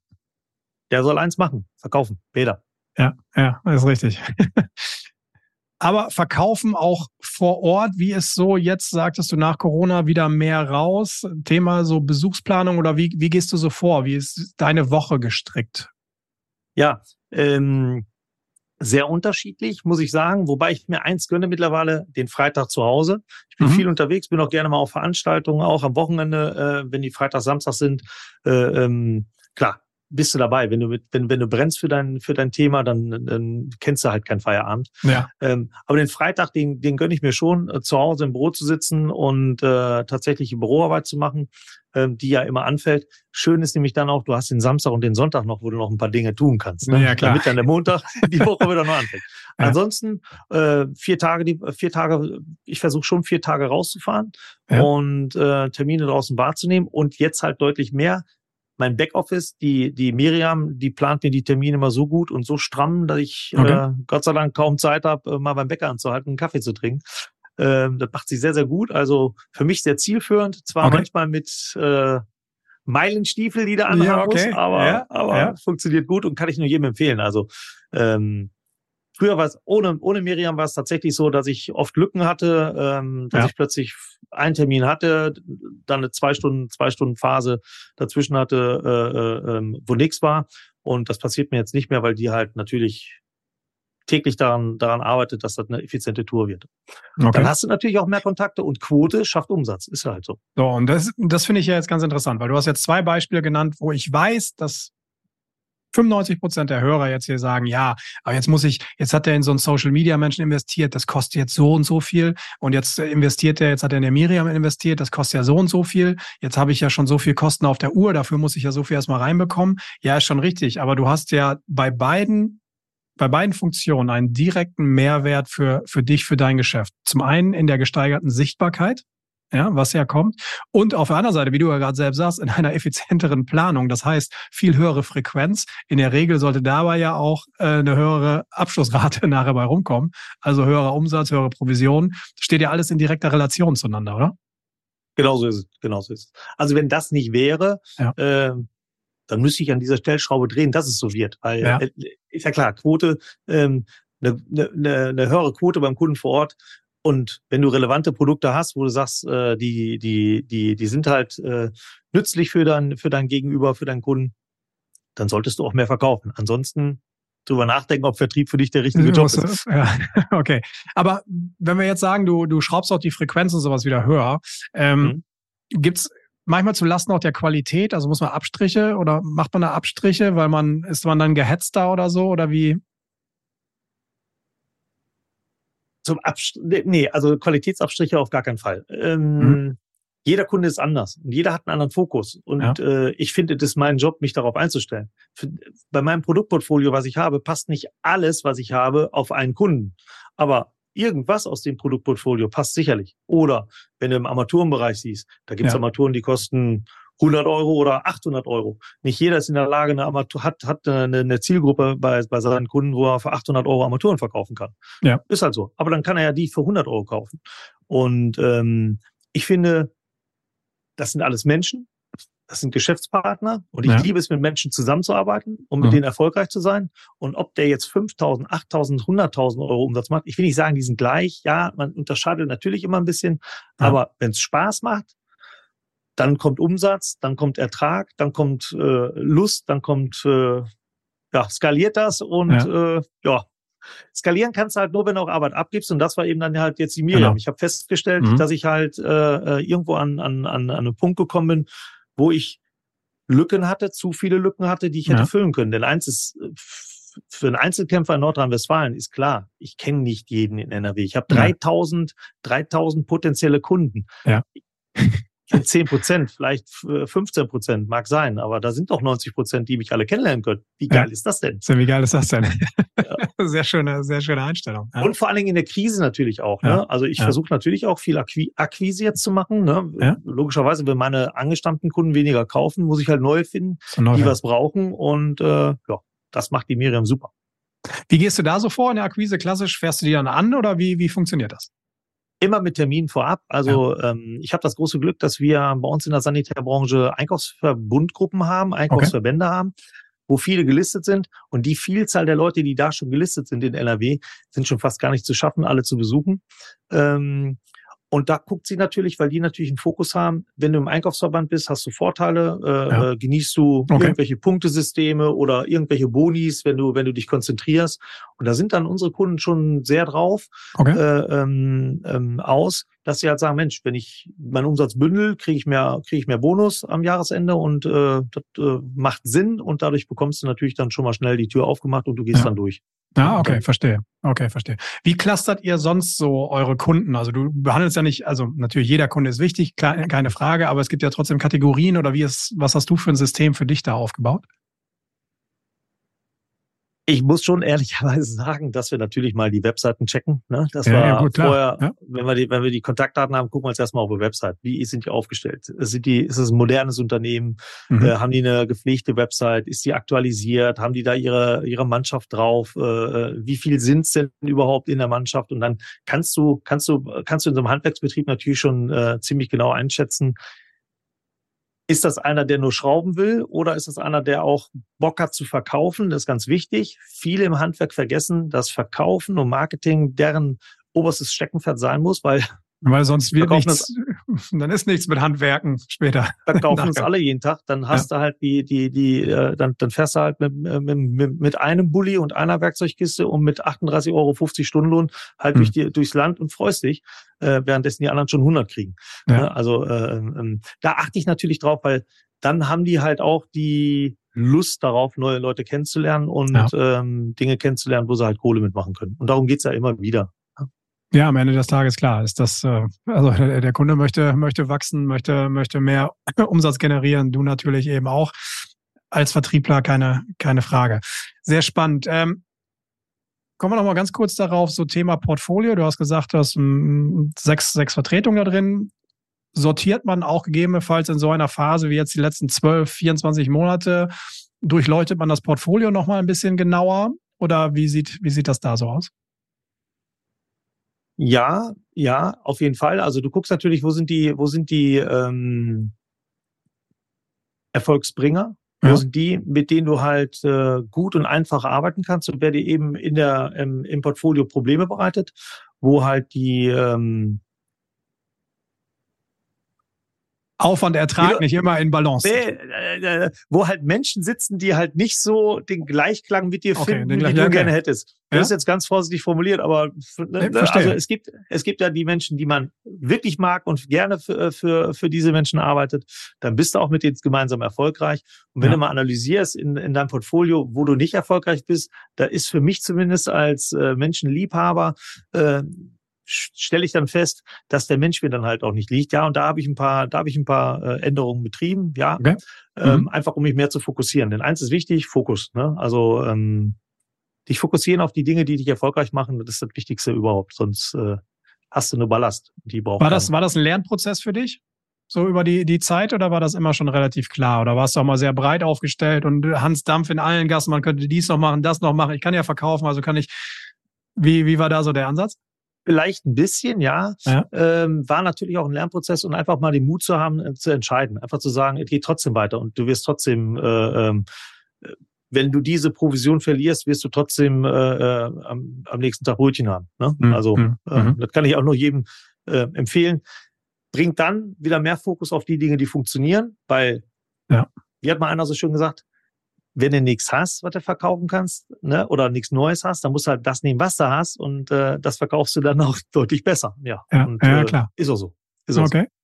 Der soll eins machen, verkaufen, Bäder. Ja, ja, ist richtig. Aber verkaufen auch vor Ort, wie es so jetzt, sagtest du nach Corona, wieder mehr raus? Thema so Besuchsplanung oder wie, wie gehst du so vor? Wie ist deine Woche gestrickt? Ja, ähm, sehr unterschiedlich, muss ich sagen. Wobei ich mir eins gönne mittlerweile, den Freitag zu Hause. Ich bin mhm. viel unterwegs, bin auch gerne mal auf Veranstaltungen, auch am Wochenende, äh, wenn die Freitag, Samstag sind. Äh, ähm, klar, bist du dabei. Wenn du mit, wenn, wenn du brennst für dein, für dein Thema, dann, dann kennst du halt keinen Feierabend. Ja. Ähm, aber den Freitag, den, den gönne ich mir schon, äh, zu Hause im Büro zu sitzen und äh, tatsächlich Büroarbeit zu machen, ähm, die ja immer anfällt. Schön ist nämlich dann auch, du hast den Samstag und den Sonntag noch, wo du noch ein paar Dinge tun kannst. Ne? Ja, klar. Damit dann der Montag die Woche wieder noch anfängt. Ja. Ansonsten äh, vier Tage, die vier Tage, ich versuche schon vier Tage rauszufahren ja. und äh, Termine draußen wahrzunehmen und jetzt halt deutlich mehr mein Backoffice, die, die Miriam, die plant mir die Termine immer so gut und so stramm, dass ich okay. äh, Gott sei Dank kaum Zeit habe, äh, mal beim Bäcker anzuhalten, einen Kaffee zu trinken. Ähm, das macht sie sehr, sehr gut. Also für mich sehr zielführend. Zwar okay. manchmal mit äh, Meilenstiefel, die da anhaben ja, okay. muss, aber, ja, aber ja. funktioniert gut und kann ich nur jedem empfehlen. Also ähm, Früher war es, ohne, ohne Miriam war es tatsächlich so, dass ich oft Lücken hatte, ähm, dass ja. ich plötzlich einen Termin hatte, dann eine zwei Stunden, zwei Stunden Phase dazwischen hatte, äh, äh, ähm, wo nichts war. Und das passiert mir jetzt nicht mehr, weil die halt natürlich täglich daran, daran arbeitet, dass das eine effiziente Tour wird. Okay. Dann hast du natürlich auch mehr Kontakte und Quote schafft Umsatz. Ist halt so. So, und das, das finde ich ja jetzt ganz interessant, weil du hast jetzt zwei Beispiele genannt, wo ich weiß, dass 95 Prozent der Hörer jetzt hier sagen, ja, aber jetzt muss ich, jetzt hat er in so einen Social Media Menschen investiert, das kostet jetzt so und so viel und jetzt investiert er, jetzt hat er in der Miriam investiert, das kostet ja so und so viel. Jetzt habe ich ja schon so viel Kosten auf der Uhr, dafür muss ich ja so viel erstmal reinbekommen. Ja, ist schon richtig, aber du hast ja bei beiden bei beiden Funktionen einen direkten Mehrwert für, für dich, für dein Geschäft. Zum einen in der gesteigerten Sichtbarkeit, ja, was ja kommt. Und auf der anderen Seite, wie du ja gerade selbst sagst, in einer effizienteren Planung. Das heißt, viel höhere Frequenz. In der Regel sollte dabei ja auch äh, eine höhere Abschlussrate nachher bei rumkommen. Also höherer Umsatz, höhere Provision. Steht ja alles in direkter Relation zueinander, oder? Genauso ist es. Genauso ist es. Also wenn das nicht wäre, ja. äh, dann müsste ich an dieser Stellschraube drehen, dass es so wird. Weil ja. Äh, ist ja klar, Quote, ähm, eine, eine, eine höhere Quote beim Kunden vor Ort und wenn du relevante Produkte hast, wo du sagst, äh, die, die, die, die sind halt äh, nützlich für dein, für dein Gegenüber, für deinen Kunden, dann solltest du auch mehr verkaufen. Ansonsten drüber nachdenken, ob Vertrieb für dich der richtige Job ist. Ja, okay. Aber wenn wir jetzt sagen, du, du schraubst auch die Frequenz und sowas wieder höher, ähm, mhm. gibt's manchmal zu Lasten auch der Qualität? Also muss man Abstriche oder macht man da Abstriche, weil man, ist man dann gehetzter oder so? Oder wie, zum Abstrich, nee, also Qualitätsabstriche auf gar keinen Fall. Ähm, mhm. Jeder Kunde ist anders und jeder hat einen anderen Fokus. Und ja. äh, ich finde, das ist mein Job, mich darauf einzustellen. Für, bei meinem Produktportfolio, was ich habe, passt nicht alles, was ich habe, auf einen Kunden. Aber irgendwas aus dem Produktportfolio passt sicherlich. Oder wenn du im Armaturenbereich siehst, da gibt es ja. Armaturen, die kosten 100 Euro oder 800 Euro. Nicht jeder ist in der Lage, eine Armatur, hat, hat eine, eine Zielgruppe bei, bei seinen Kunden, wo er für 800 Euro Armaturen verkaufen kann. Ja. Ist halt so. Aber dann kann er ja die für 100 Euro kaufen. Und ähm, ich finde, das sind alles Menschen, das sind Geschäftspartner und ich ja. liebe es, mit Menschen zusammenzuarbeiten und mit mhm. denen erfolgreich zu sein. Und ob der jetzt 5.000, 8.000, 100.000 Euro Umsatz macht, ich will nicht sagen, die sind gleich. Ja, man unterscheidet natürlich immer ein bisschen, ja. aber wenn es Spaß macht, dann kommt Umsatz, dann kommt Ertrag, dann kommt äh, Lust, dann kommt, äh, ja, skaliert das und ja. Äh, ja, skalieren kannst du halt nur, wenn du auch Arbeit abgibst und das war eben dann halt jetzt die Miriam. Genau. Ich habe festgestellt, mhm. dass ich halt äh, äh, irgendwo an, an, an, an einen Punkt gekommen bin, wo ich Lücken hatte, zu viele Lücken hatte, die ich hätte ja. füllen können. Denn eins ist, für einen Einzelkämpfer in Nordrhein-Westfalen ist klar, ich kenne nicht jeden in NRW. Ich habe 3000, 3000 potenzielle Kunden. Ja. 10 Prozent, vielleicht 15 Prozent, mag sein, aber da sind doch 90 Prozent, die mich alle kennenlernen können. Wie geil ja. ist das denn? Wie geil ist das denn? Ja. Sehr schöne, sehr schöne Einstellung. Ja. Und vor allen Dingen in der Krise natürlich auch. Ne? Also ich versuche natürlich auch viel Akquise jetzt zu machen. Ne? Logischerweise, wenn meine angestammten Kunden weniger kaufen, muss ich halt neue finden, so neu die was brauchen. Und äh, ja, das macht die Miriam super. Wie gehst du da so vor in der Akquise? Klassisch fährst du die dann an oder wie, wie funktioniert das? Immer mit Termin vorab. Also ja. ähm, ich habe das große Glück, dass wir bei uns in der Sanitärbranche Einkaufsverbundgruppen haben, Einkaufsverbände okay. haben, wo viele gelistet sind. Und die Vielzahl der Leute, die da schon gelistet sind in NRW, sind schon fast gar nicht zu schaffen, alle zu besuchen. Ähm, und da guckt sie natürlich, weil die natürlich einen Fokus haben. Wenn du im Einkaufsverband bist, hast du Vorteile, äh, ja. Äh, genießt du okay. irgendwelche Punktesysteme oder irgendwelche Bonis, wenn du, wenn du dich konzentrierst. Und da sind dann unsere Kunden schon sehr drauf okay. äh, ähm, ähm, aus, dass sie halt sagen, Mensch, wenn ich meinen Umsatz bündel, kriege ich mehr, kriege ich mehr Bonus am Jahresende und äh, das äh, macht Sinn und dadurch bekommst du natürlich dann schon mal schnell die Tür aufgemacht und du gehst ja. dann durch. Ah, okay, verstehe. Okay, verstehe. Wie clustert ihr sonst so eure Kunden? Also du behandelst ja nicht, also natürlich jeder Kunde ist wichtig, keine Frage, aber es gibt ja trotzdem Kategorien oder wie ist, was hast du für ein System für dich da aufgebaut? Ich muss schon ehrlicherweise sagen, dass wir natürlich mal die Webseiten checken. Ne? Das ja, war ja, gut, vorher, ja. wenn wir die, wenn wir die Kontaktdaten haben, gucken wir uns erstmal auf die Website. Wie sind die aufgestellt? Sind die, ist es ein modernes Unternehmen? Mhm. Äh, haben die eine gepflegte Website? Ist die aktualisiert? Haben die da ihre, ihre Mannschaft drauf? Äh, äh wie viel sind es denn überhaupt in der Mannschaft? Und dann kannst du, kannst du, kannst du in so einem Handwerksbetrieb natürlich schon äh, ziemlich genau einschätzen, ist das einer, der nur schrauben will oder ist das einer, der auch Bock hat zu verkaufen? Das ist ganz wichtig. Viele im Handwerk vergessen, dass Verkaufen und Marketing deren oberstes Steckenpferd sein muss, weil weil sonst wird nichts, dann ist nichts mit Handwerken später. Verkaufen uns alle jeden Tag, dann hast ja. du halt die, die, die, äh, dann, dann fährst du halt mit, mit, mit einem Bulli und einer Werkzeugkiste und mit 38,50 Euro Stundenlohn halt hm. durch die, durchs Land und freust dich, äh, währenddessen die anderen schon 100 kriegen. Ja. Also äh, ähm, da achte ich natürlich drauf, weil dann haben die halt auch die Lust darauf, neue Leute kennenzulernen und ja. ähm, Dinge kennenzulernen, wo sie halt Kohle mitmachen können. Und darum geht's ja immer wieder. Ja, am Ende des Tages klar ist das, äh, also der, Kunde möchte, möchte wachsen, möchte, möchte mehr Umsatz generieren, du natürlich eben auch. Als Vertriebler keine, keine Frage. Sehr spannend. Ähm, kommen wir noch mal ganz kurz darauf, so Thema Portfolio. Du hast gesagt, du hast um, sechs, sechs Vertretungen da drin. Sortiert man auch gegebenenfalls in so einer Phase wie jetzt die letzten 12, 24 Monate, durchleuchtet man das Portfolio noch mal ein bisschen genauer? Oder wie sieht, wie sieht das da so aus? Ja, ja, auf jeden Fall. Also du guckst natürlich, wo sind die, wo sind die ähm, Erfolgsbringer? Ja. Wo sind die, mit denen du halt äh, gut und einfach arbeiten kannst und wer dir eben in der ähm, im Portfolio Probleme bereitet, wo halt die ähm, Aufwand, Ertrag nicht immer in Balance. Nee, äh, äh, wo halt Menschen sitzen, die halt nicht so den Gleichklang mit dir okay, finden, wie du gerne hättest. Das ja? ist jetzt ganz vorsichtig formuliert, aber ne, nee, also es gibt, es gibt ja die Menschen, die man wirklich mag und gerne für, für, für diese Menschen arbeitet. Dann bist du auch mit denen gemeinsam erfolgreich. Und wenn ja. du mal analysierst in, in deinem Portfolio, wo du nicht erfolgreich bist, da ist für mich zumindest als äh, Menschenliebhaber äh, stelle ich dann fest, dass der Mensch mir dann halt auch nicht liegt. Ja, und da habe ich ein paar, da habe ich ein paar äh, Änderungen betrieben, ja. Okay. Ähm, mhm. Einfach um mich mehr zu fokussieren. Denn eins ist wichtig, Fokus. Ne? Also ähm, dich fokussieren auf die Dinge, die dich erfolgreich machen, das ist das Wichtigste überhaupt. Sonst äh, hast du nur Ballast, die braucht. War das, war das ein Lernprozess für dich? So über die, die Zeit oder war das immer schon relativ klar? Oder warst du auch mal sehr breit aufgestellt und Hans Dampf in allen Gassen, man könnte dies noch machen, das noch machen, ich kann ja verkaufen, also kann ich. Wie, wie war da so der Ansatz? Vielleicht ein bisschen, ja. ja. Ähm, war natürlich auch ein Lernprozess und einfach mal den Mut zu haben, äh, zu entscheiden. Einfach zu sagen, es geht trotzdem weiter und du wirst trotzdem, äh, ähm, äh, wenn du diese Provision verlierst, wirst du trotzdem äh, äh, am, am nächsten Tag Brötchen haben. Ne? Mhm. Also mhm. äh, das kann ich auch nur jedem empfehlen. Bringt dann wieder mehr Fokus auf die Dinge, die funktionieren, weil, ja. wie hat mal einer so schön gesagt, wenn du nichts hast, was du verkaufen kannst, ne, oder nichts Neues hast, dann musst du halt das nehmen, was du hast und äh, das verkaufst du dann auch deutlich besser. Ja, ja, und, ja klar. Ist auch so. Ist auch okay. So.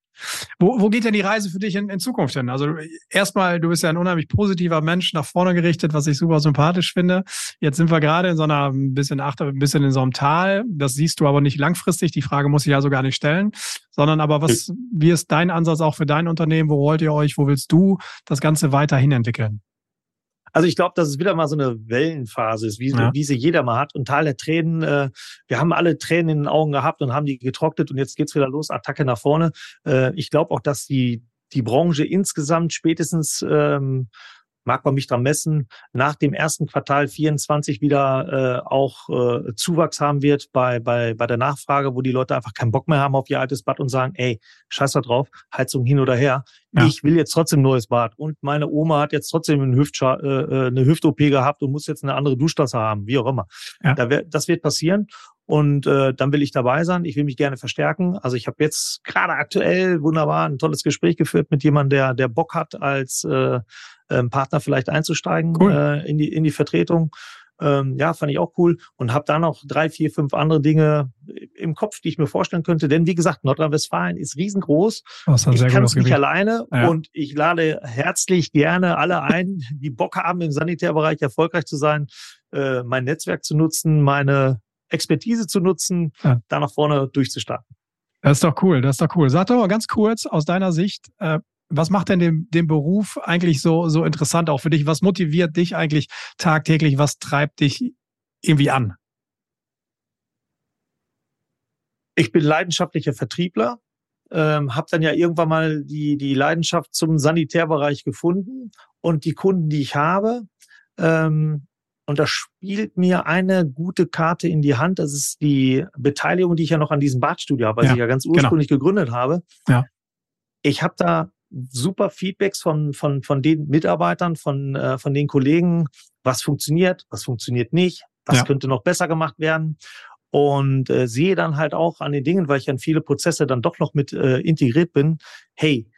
Wo, wo geht denn die Reise für dich in, in Zukunft hin? Also erstmal, du bist ja ein unheimlich positiver Mensch, nach vorne gerichtet, was ich super sympathisch finde. Jetzt sind wir gerade in so einer ein bisschen achter, ein bisschen in so einem Tal. Das siehst du aber nicht langfristig. Die Frage muss ich also gar nicht stellen, sondern aber was, wie ist dein Ansatz auch für dein Unternehmen? Wo wollt ihr euch? Wo willst du das Ganze weiterhin entwickeln? Also ich glaube, dass es wieder mal so eine Wellenphase ist, wie, ja. wie sie jeder mal hat. Und Tal der Tränen, äh, wir haben alle Tränen in den Augen gehabt und haben die getrocknet und jetzt geht's wieder los, Attacke nach vorne. Äh, ich glaube auch, dass die, die Branche insgesamt spätestens ähm, mag man mich dran messen, nach dem ersten Quartal 24 wieder äh, auch äh, Zuwachs haben wird bei, bei, bei der Nachfrage, wo die Leute einfach keinen Bock mehr haben auf ihr altes Bad und sagen, ey, scheiß da drauf, Heizung hin oder her. Ja. Ich will jetzt trotzdem ein neues Bad. Und meine Oma hat jetzt trotzdem einen Hüft, äh, äh, eine Hüft-OP gehabt und muss jetzt eine andere Duschtasse haben, wie auch immer. Ja. Da wär, das wird passieren. Und äh, dann will ich dabei sein. Ich will mich gerne verstärken. Also ich habe jetzt gerade aktuell wunderbar ein tolles Gespräch geführt mit jemandem, der, der Bock hat, als äh, ähm, Partner vielleicht einzusteigen cool. äh, in, die, in die Vertretung. Ähm, ja, fand ich auch cool und habe da noch drei, vier, fünf andere Dinge im Kopf, die ich mir vorstellen könnte. Denn wie gesagt, Nordrhein-Westfalen ist riesengroß. Das ich kann es nicht alleine ja. und ich lade herzlich gerne alle ein, die Bock haben, im Sanitärbereich erfolgreich zu sein, äh, mein Netzwerk zu nutzen, meine Expertise zu nutzen, ja. da nach vorne durchzustarten. Das ist doch cool, das ist doch cool. Sag doch mal ganz kurz aus deiner Sicht, äh, was macht denn den, den Beruf eigentlich so, so interessant auch für dich? Was motiviert dich eigentlich tagtäglich? Was treibt dich irgendwie an? Ich bin leidenschaftlicher Vertriebler, ähm, habe dann ja irgendwann mal die, die Leidenschaft zum Sanitärbereich gefunden und die Kunden, die ich habe, ähm, und das spielt mir eine gute Karte in die Hand. Das ist die Beteiligung, die ich ja noch an diesem Badstudio habe, was ja, ich ja ganz genau. ursprünglich genau. gegründet habe. Ja. Ich habe da super Feedbacks von, von, von den Mitarbeitern, von, äh, von den Kollegen, was funktioniert, was funktioniert nicht, was ja. könnte noch besser gemacht werden. Und äh, sehe dann halt auch an den Dingen, weil ich an viele Prozesse dann doch noch mit äh, integriert bin, hey,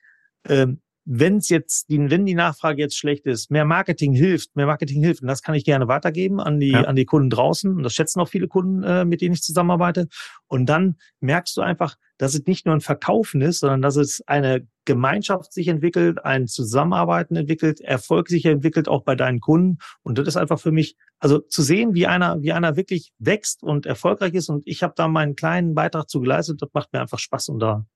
ähm, wenn es jetzt, die, wenn die Nachfrage jetzt schlecht ist, mehr Marketing hilft, mehr Marketing hilft, und das kann ich gerne weitergeben an die, ja. an die Kunden draußen. Und das schätzen auch viele Kunden, äh, mit denen ich zusammenarbeite. Und dann merkst du einfach, dass es nicht nur ein Verkaufen ist, sondern dass es eine Gemeinschaft sich entwickelt, ein Zusammenarbeiten entwickelt, Erfolg sich entwickelt, auch bei deinen Kunden. Und das ist einfach für mich, also zu sehen, wie einer, wie einer wirklich wächst und erfolgreich ist. Und ich habe da meinen kleinen Beitrag zu geleistet. Das macht mir einfach Spaß und da,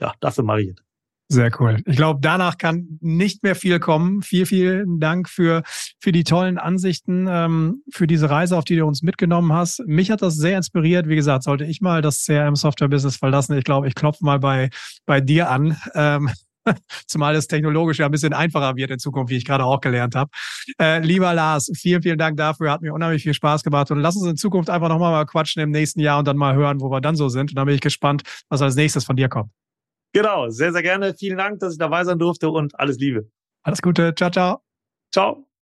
ja, dafür mache ich es. Sehr cool. Ich glaube, danach kann nicht mehr viel kommen. Vielen, vielen Dank für, für die tollen Ansichten, ähm, für diese Reise, auf die du uns mitgenommen hast. Mich hat das sehr inspiriert. Wie gesagt, sollte ich mal das CRM-Software-Business verlassen, ich glaube, ich klopfe mal bei, bei dir an. Ähm, Zumal es technologisch ja ein bisschen einfacher wird in Zukunft, wie ich gerade auch gelernt habe. Äh, lieber Lars, vielen, vielen Dank dafür. Hat mir unheimlich viel Spaß gemacht. Und lass uns in Zukunft einfach nochmal mal quatschen im nächsten Jahr und dann mal hören, wo wir dann so sind. Und dann bin ich gespannt, was als nächstes von dir kommt. Genau, sehr, sehr gerne. Vielen Dank, dass ich dabei sein durfte und alles Liebe. Alles Gute. Ciao, ciao. Ciao.